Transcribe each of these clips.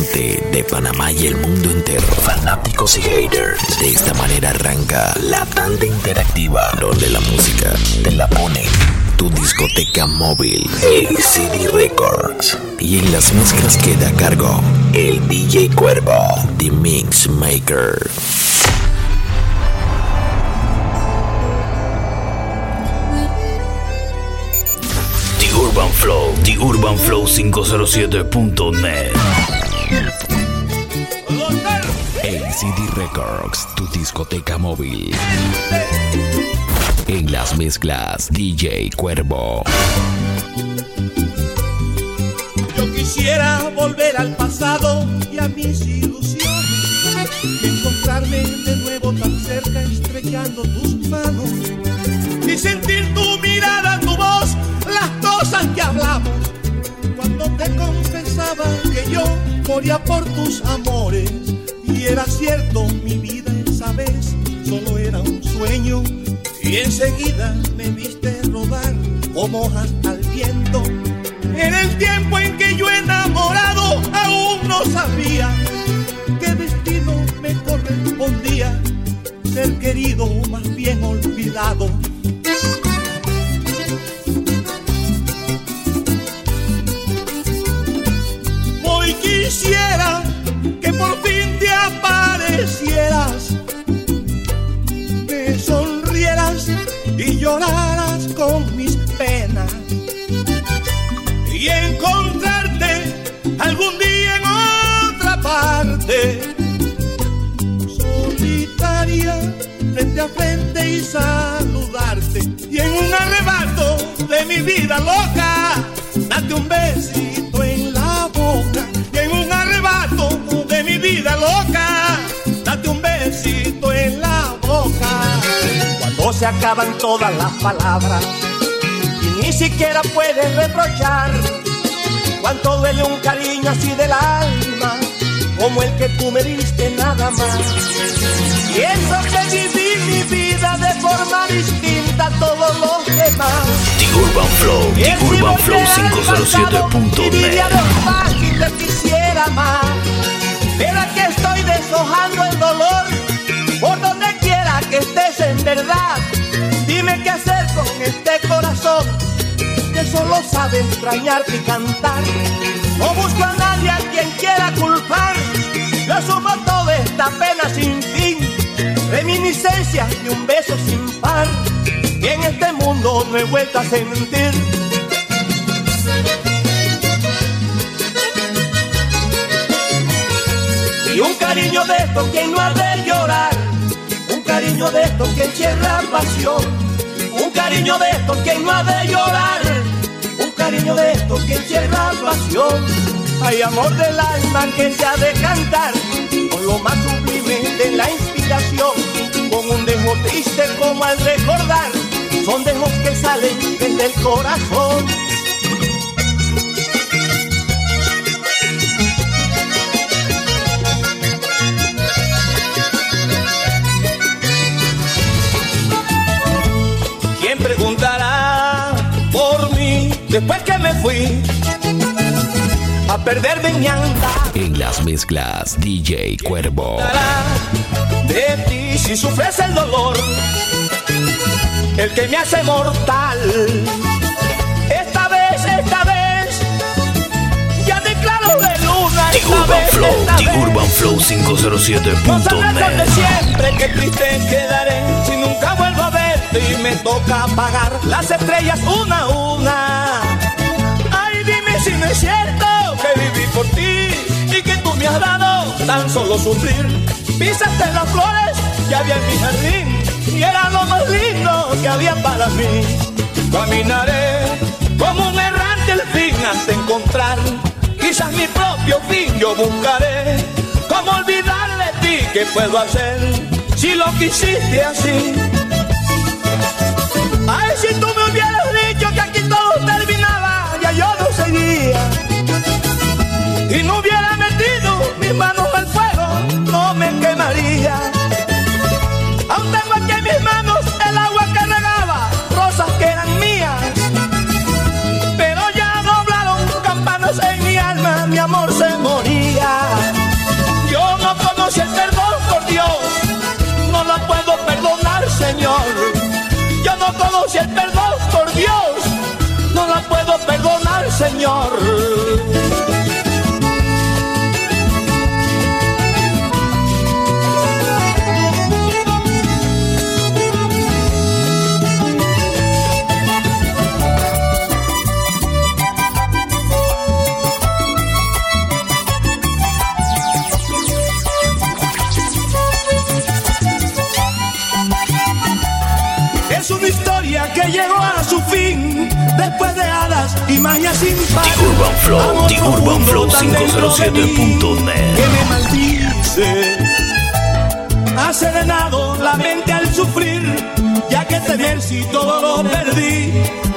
de Panamá y el mundo entero, fanáticos y haters. De esta manera arranca la tanda interactiva, donde la música te la pone tu discoteca móvil, CD Records. Y en las mezclas queda a cargo el DJ Cuervo, The Mix Maker. The Urban Flow, The Urban Flow 507.net. CD Records, tu discoteca móvil. En las mezclas, DJ Cuervo. Yo quisiera volver al pasado y a mis ilusiones. encontrarme de nuevo tan cerca, estrechando tus manos. Y sentir tu mirada, tu voz, las cosas que hablamos. Cuando te confesaba que yo moría por tus amores era cierto, mi vida esa vez solo era un sueño. Y enseguida me viste rodar como hojas al viento. En el tiempo en que yo enamorado aún no sabía qué destino me correspondía. Ser querido o más bien olvidado. Y lloraras con mis penas y encontrarte algún día en otra parte, solitaria frente a frente y saludarte y en un arrebato de mi vida loca, date un besito en la boca y en un arrebato de mi vida loca, date un besito en la. Se acaban todas las palabras y ni siquiera puedes reprochar cuánto duele un cariño así del alma, como el que tú me diste nada más. Y eso que viví mi vida de forma distinta a todos los demás. The Urban Flow, The Urban Flow 507.net. Y te quisiera más, pero aquí estoy deshojando el verdad. Dime qué hacer con este corazón que solo sabe extrañarte y cantar. No busco a nadie a quien quiera culpar. Yo asumo toda esta pena sin fin, reminiscencias de un beso sin par. Y en este mundo no he vuelto a sentir. Y un cariño de esto quien no ha de llorar, cariño de esto que encierra pasión, un cariño de esto quien no ha de llorar, un cariño de esto que encierra pasión. Hay amor del alma que se ha de cantar con lo más sublime de la inspiración, con un dejo triste como al recordar, son dejos que salen desde el corazón. Después que me fui a perderme mi andar? En las mezclas, DJ Cuervo. De ti si sufres el dolor, el que me hace mortal. Esta vez, esta vez, ya declaro de luna. The Urban vez, Flow, The vez. Urban Flow No sabrás dónde 507.net. siempre que triste quedaré toca apagar las estrellas una a una. Ay, dime si no es cierto que viví por ti y que tú me has dado tan solo sufrir. Pisaste las flores que había en mi jardín y era lo más lindo que había para mí. Caminaré como un errante al fin hasta encontrar quizás mi propio fin yo buscaré. ¿Cómo olvidar de ti? ¿Qué puedo hacer si lo quisiste así? Si tú me hubieras dicho que aquí todo terminaba, ya yo no seguía. Y no hubiera metido mis manos al fuego, no me quemaría. Todos y el perdón, por Dios, no la puedo perdonar, Señor. Magia sin par. The Urban Flow, The Urban Flow tan dentro de mí 507.net. Que me maldice. Ha serenado la mente al sufrir, ya que tener si todo lo perdí.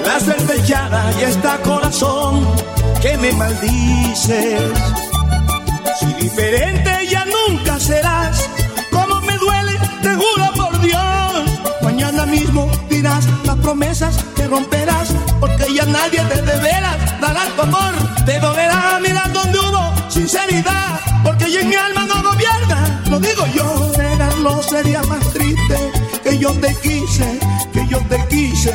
La suerte echada y está corazón que me maldices. Si diferente ya nunca serás, como me duele, te juro por Dios. Mañana mismo dirás las promesas que romperás, porque ya nadie te de veras dará tu amor. Te dolerá mirar donde hubo sinceridad, porque ya en mi alma no gobierna. Lo digo yo, negarlo sería más triste que yo te quise, que yo te quise.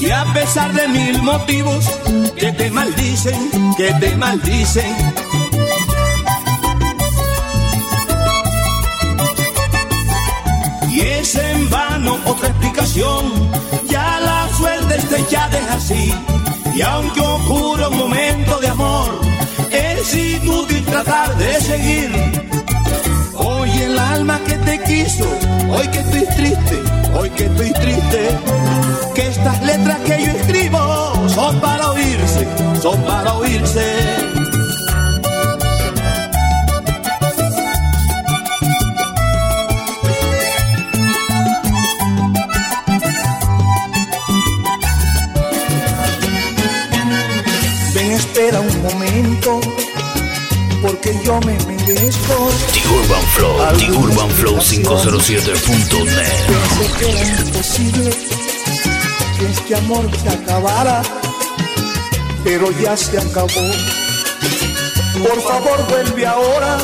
Y a pesar de mil motivos que te maldicen, que te maldicen. Y es en vano otra explicación, ya suerte está echada es así. Y aunque ocurra un momento de amor, es inútil tratar de seguir. Hoy el alma que te quiso, hoy que estoy triste, hoy que estoy triste, que estas letras que yo escribo son para oírse, son para oírse. Espera un momento, porque yo me merezco. The Urban Flow, The Urban Flow 507.net. Pensé que era imposible que este amor se acabara, pero ya se acabó. Por favor, vuelve ahora,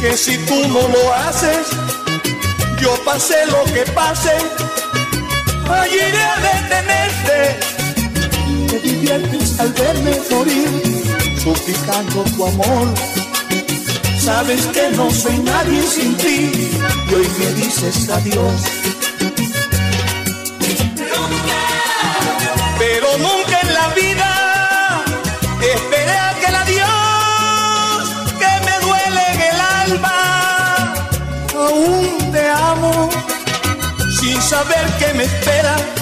que si tú no lo haces, yo pasé lo que pase, allí iré a detenerte. Te diviertes al verme morir, suplicando tu amor. Sabes que no soy nadie sin ti y hoy me dices adiós. Pero nunca en la vida esperé aquel adiós que me duele en el alma. Aún te amo sin saber que me espera.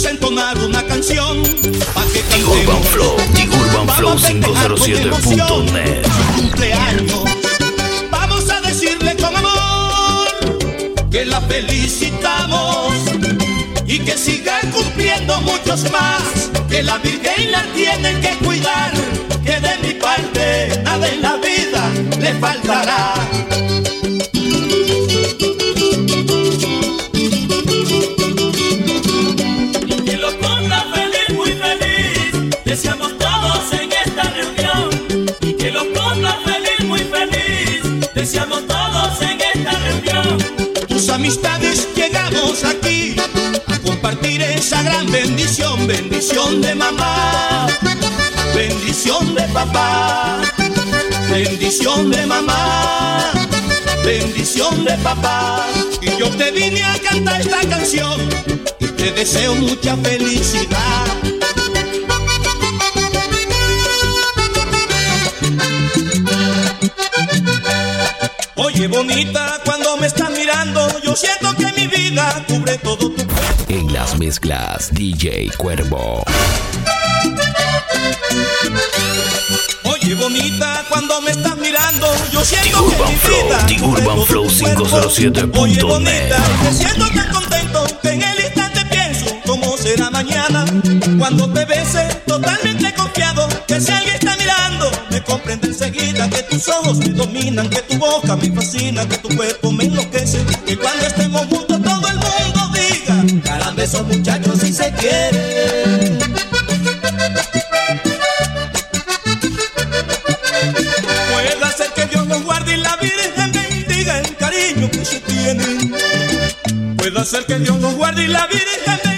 Vamos a entonar una canción pa' que cantemos. Flow, Urban Flow Vamos a festejar con emoción 507.net. su cumpleaños. Vamos a decirle con amor que la felicitamos y que siga cumpliendo muchos más. Que la Virgen la tiene que cuidar. Que de mi parte nada en la vida le faltará. Bendición, de mamá, bendición de papá, bendición de mamá, bendición de papá. Y yo te vine a cantar esta canción y te deseo mucha felicidad. Oye bonita, cuando me estás mirando, yo siento que mi vida cubre todo tu mezclas, DJ Cuervo. Oye bonita, cuando me estás mirando, yo The siento que Urban mi Flow, vida The Urban Flow tu cuerpo. 507.net. Oye bonita, me siento tan contento que en el instante será mañana cuando te bese totalmente confiado que si alguien está mirando me comprende enseguida que tus ojos me dominan, que tu boca me fascina, que tu cuerpo me enloquece, que cuando estemos juntos esos muchachos si se quieren. Puede ser que Dios los guarde y la Virgen bendiga el cariño que se tienen. Puede ser que Dios los guarde y la Virgen bendiga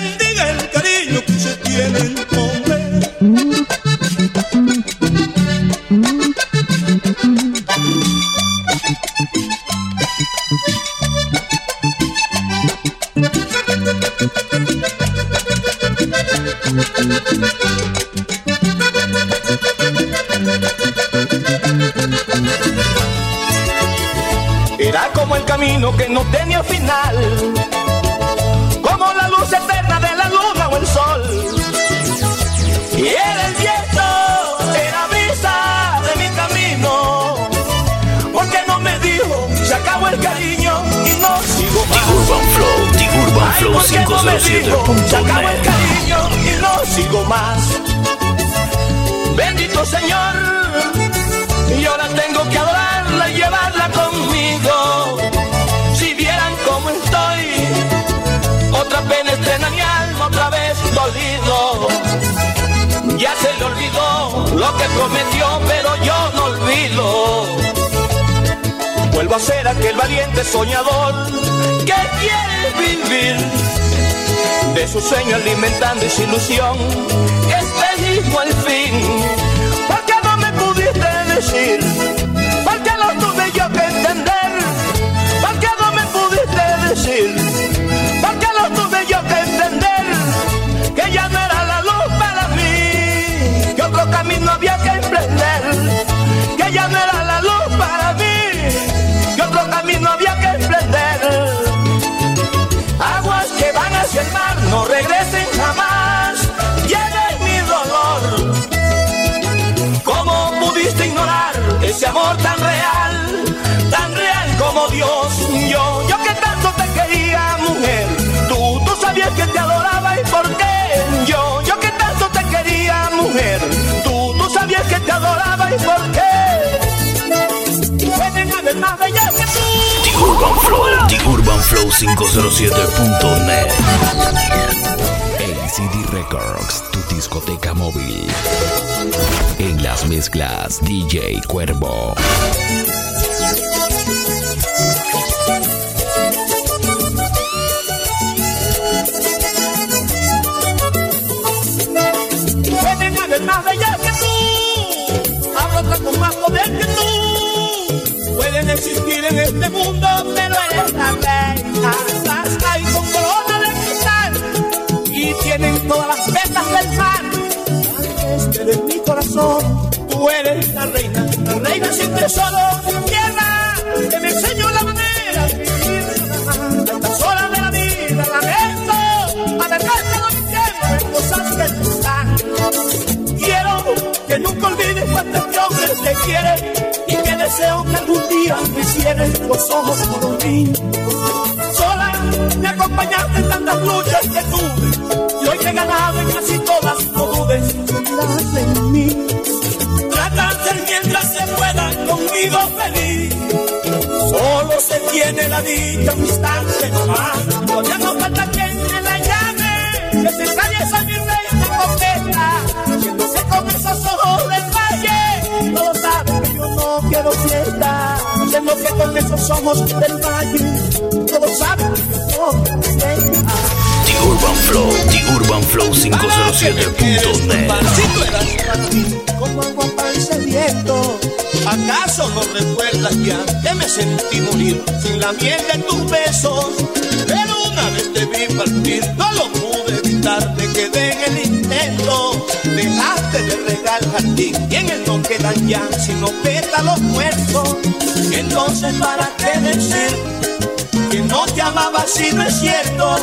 tengo que adorarla y llevarla conmigo. Si vieran cómo estoy, otra pena estrena mi alma, otra vez dolido. Ya se le olvidó lo que prometió, pero yo no olvido. Vuelvo a ser aquel valiente soñador que quiere vivir de su sueño alimentando esa ilusión. Este mismo al fin, te adoraba y por qué. Más que tú. The Urban Flow, The Urban Flow 507.net. ACD Records, tu discoteca móvil. En las mezclas, DJ Cuervo. Existir en este mundo, pero eres la reina. Estás ahí con corona de cristal y tienen todas las vetas del mar. Este de mi corazón, tú eres la reina, la reina sin tesoro tierra, que me enseñó la manera de vivir. Tantas horas de la vida, lamento, haber gastado mi tiempo en cosas que no están. Quiero que nunca olvides cuántos hombres te que deseo que algún día me cierres los ojos por mí. Sola me acompañaste en tantas luchas que tuve y hoy que he ganado en casi todas, no dudes, mirarás en mí. Trata de ser mientras se pueda conmigo feliz. Solo se tiene la dicha un instante nomás. No ya no falta quien Siendo que con esos ojos del valle. Quiero fiesta. The Urban Flow, The Urban Flow 507.net. Si tú eras para mí como agua pan sediento, ¿acaso no recuerdas ya que me sentí morir sin la miel de tus besos? Pero una vez te vi partir, no lo pude evitar, me quedé en el intento. Dejaste de regar jardín y en él no quedan ya sino pétalos muertos. Entonces, ¿para qué decir? que no te amaba si no es cierto.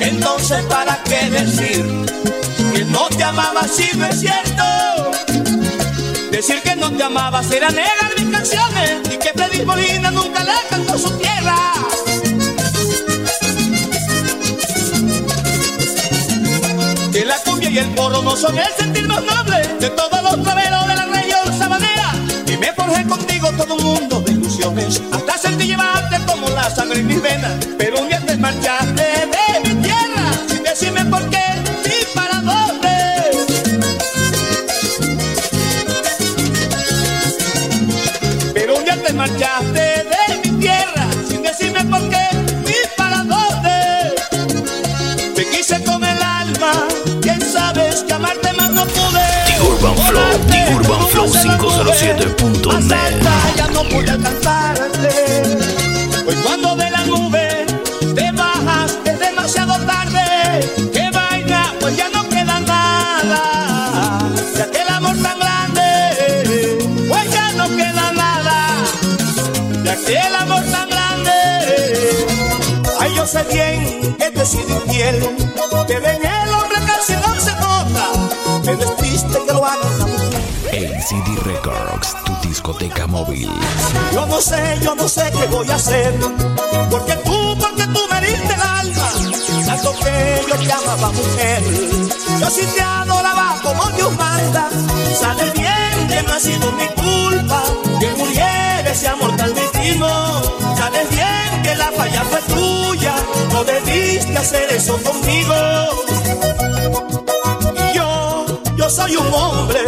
Entonces, ¿para qué decir que no te amaba si no es cierto? Decir que no te amaba será negar mis canciones y que Freddy Molina nunca le cantó su tierra. El porro no son el sentir más noble de todos los traveros de la región sabanera. Y me forjé contigo todo un mundo de ilusiones, hasta sentí llevarte como la sangre en mis venas. Pero un día te marchaste 507.net. Más alta ya no pude alcanzarte. Pues cuando de la nube te bajas es demasiado tarde. Qué vaina, pues ya no queda nada. De aquel amor tan grande, pues ya no queda nada. De aquel amor tan grande. Ay, yo sé bien que te he sido infiel. Pero en Records, tu discoteca móvil. Yo no sé, yo no sé qué voy a hacer. Porque tú, porque tú me diste el alma. Tanto que yo te amaba, mujer. Yo sí te adoraba como Dios manda. Sabes bien que no ha sido mi culpa. Que muriera ese amor tan divino. Sabes bien que la falla fue tuya. No debiste hacer eso conmigo. Yo, yo soy un hombre.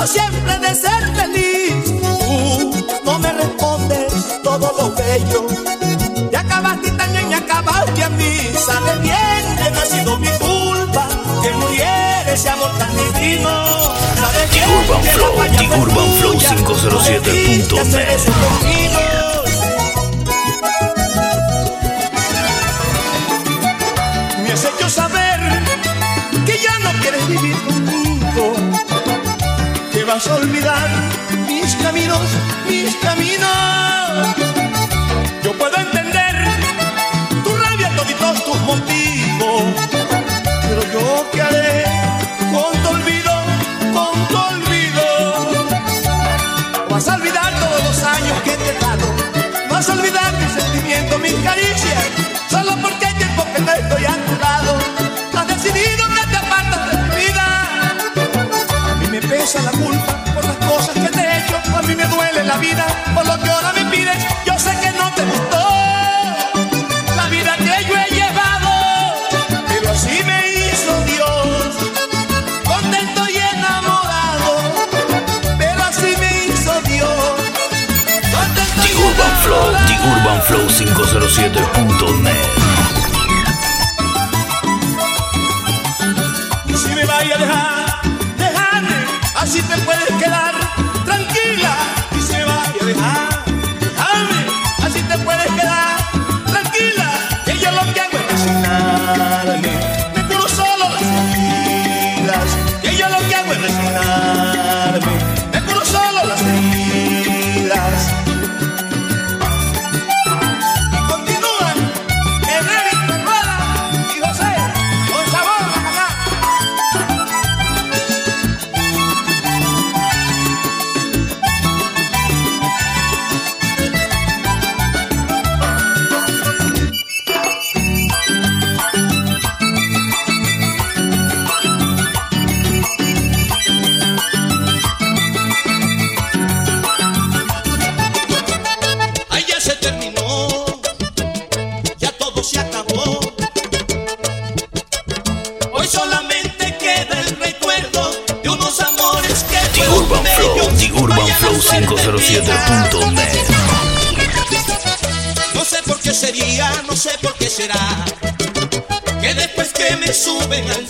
He tratado siempre de ser feliz. Tú no me respondes todo lo bello. Y acabaste y también me acabaste a mí. Sabes bien que no ha sido mi culpa que muriera ese amor tan divino. Sabes The bien Urban que la Flow, fue Urban Flow tuya. 507.net. a olvidar mis caminos, mis caminos. Yo puedo entender tu rabia, toditos tus motivos, pero yo qué haré con tu olvido, con tu olvido. Vas a olvidar todos los años que te he dado. Vas a olvidar mis sentimientos, mis caricias. Vida por lo que ahora me pides. Yo sé que no te gustó la vida que yo he llevado. Pero así me hizo Dios. Contento y enamorado. Pero así me hizo Dios. Contento The Urban Flow, The. Urban Flow 507.net. Y si me vaya a dejar, 107.net No sé por qué sería, no sé por qué será Que después que me suben al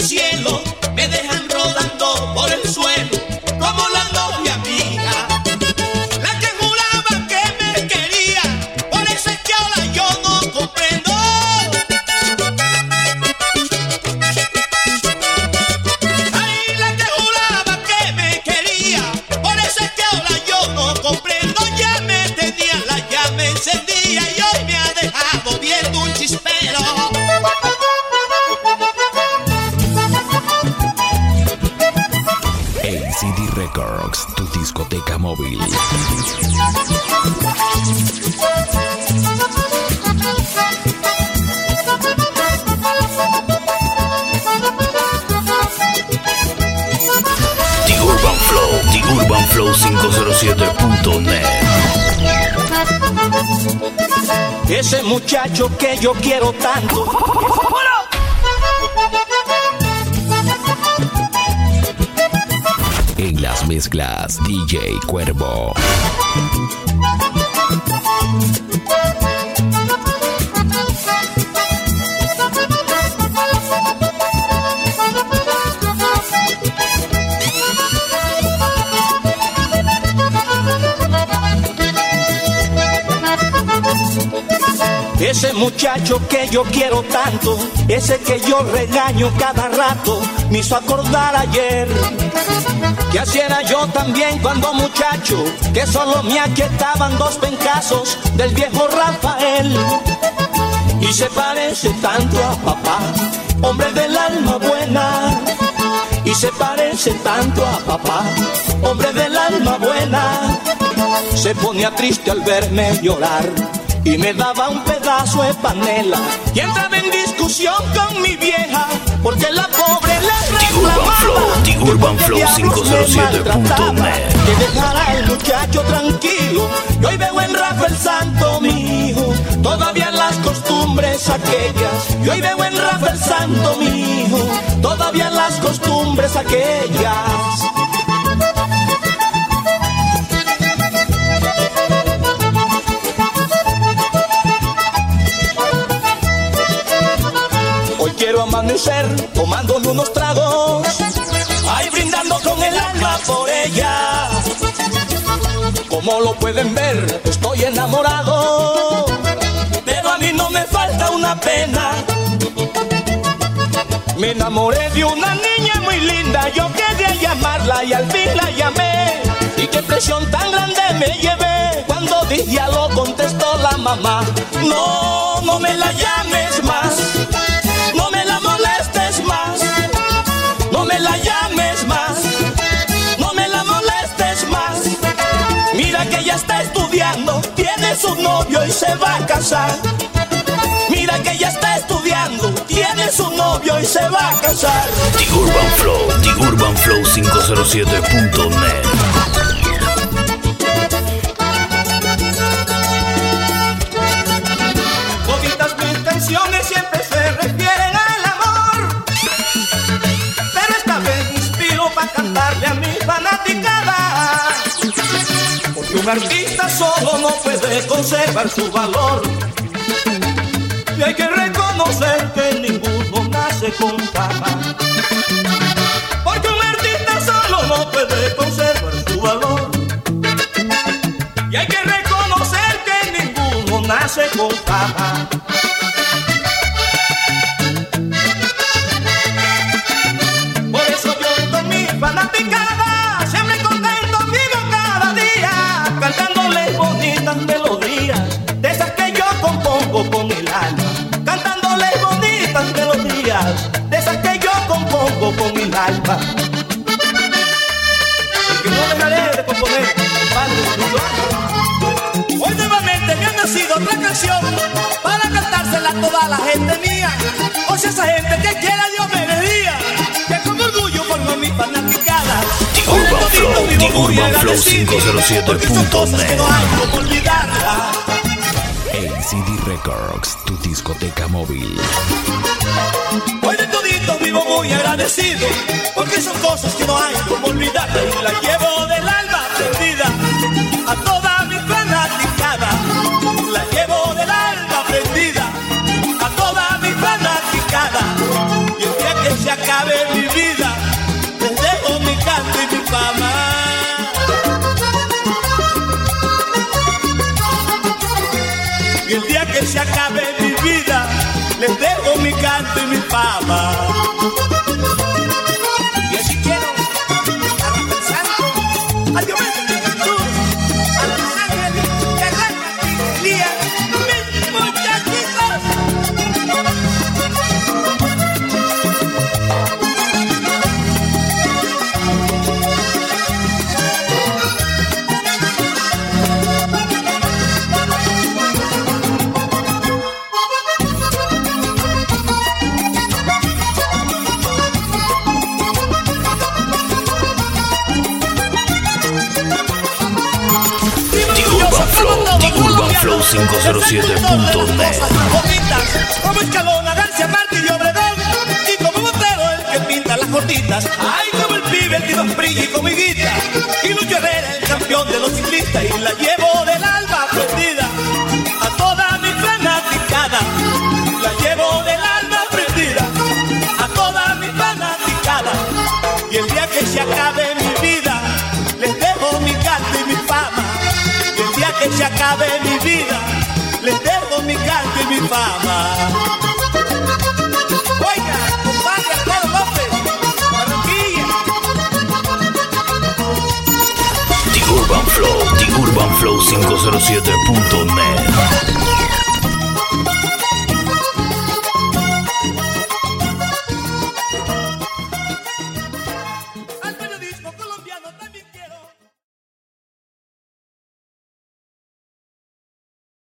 muchacho que yo quiero tanto. En las mezclas, DJ Cuervo. Muchacho que yo quiero tanto, ese que yo regaño cada rato, me hizo acordar ayer. Que así era yo también cuando muchacho, que solo me aquietaban dos pencazos del viejo Rafael. Y se parece tanto a papá, hombre del alma buena. Y se parece tanto a papá, hombre del alma buena. Se ponía triste al verme llorar y me daba un pedazo de panela. Y entraba en discusión con mi vieja porque la pobre le The Urban Flow, The Urban Flow 507.net. que dejara al muchacho tranquilo. Y hoy veo en Rafael Santo mi hijo todavía las costumbres aquellas. Y hoy veo en Rafael Santo mi hijo todavía las costumbres aquellas quiero amanecer tomándome unos tragos, ahí brindando con el alma por ella. Como lo pueden ver, estoy enamorado, pero a mí no me falta una pena. Me enamoré de una niña muy linda, yo quería llamarla y al fin la llamé. Y qué presión tan grande me llevé cuando dije ya lo contestó la mamá. No, no me la llames está estudiando, tiene su novio y se va a casar. Mira que ya está estudiando, tiene su novio y se va a casar. The Urban Flow, The Urban Flow 507.net. artista solo no puede conservar su valor. Y hay que reconocer que ninguno nace con fama. Porque un artista solo no puede conservar su valor. Y hay que reconocer que ninguno nace con fama. Por eso yo con mi fanaticada a toda la gente mía. O sea, esa gente que quiera Dios me bendiga, que con orgullo formo mi fanaticada. The Urban todito Flow, vivo The muy Urban Flow agradecido, 507.net. porque son cosas que no hay como olvidarla. ACD Records, tu discoteca móvil. Hoy de todito vivo muy agradecido, porque son cosas que no hay como olvidarla y la llevo del alma prendida a toda de los ciclistas. Y la llevo del alma prendida a toda mi fanaticada. La llevo del alma prendida a toda mi fanaticada. Y el día que se acabe mi vida, les dejo mi canto y mi fama. Y el día que se acabe mi vida, les dejo mi canto y mi fama. flow507.net.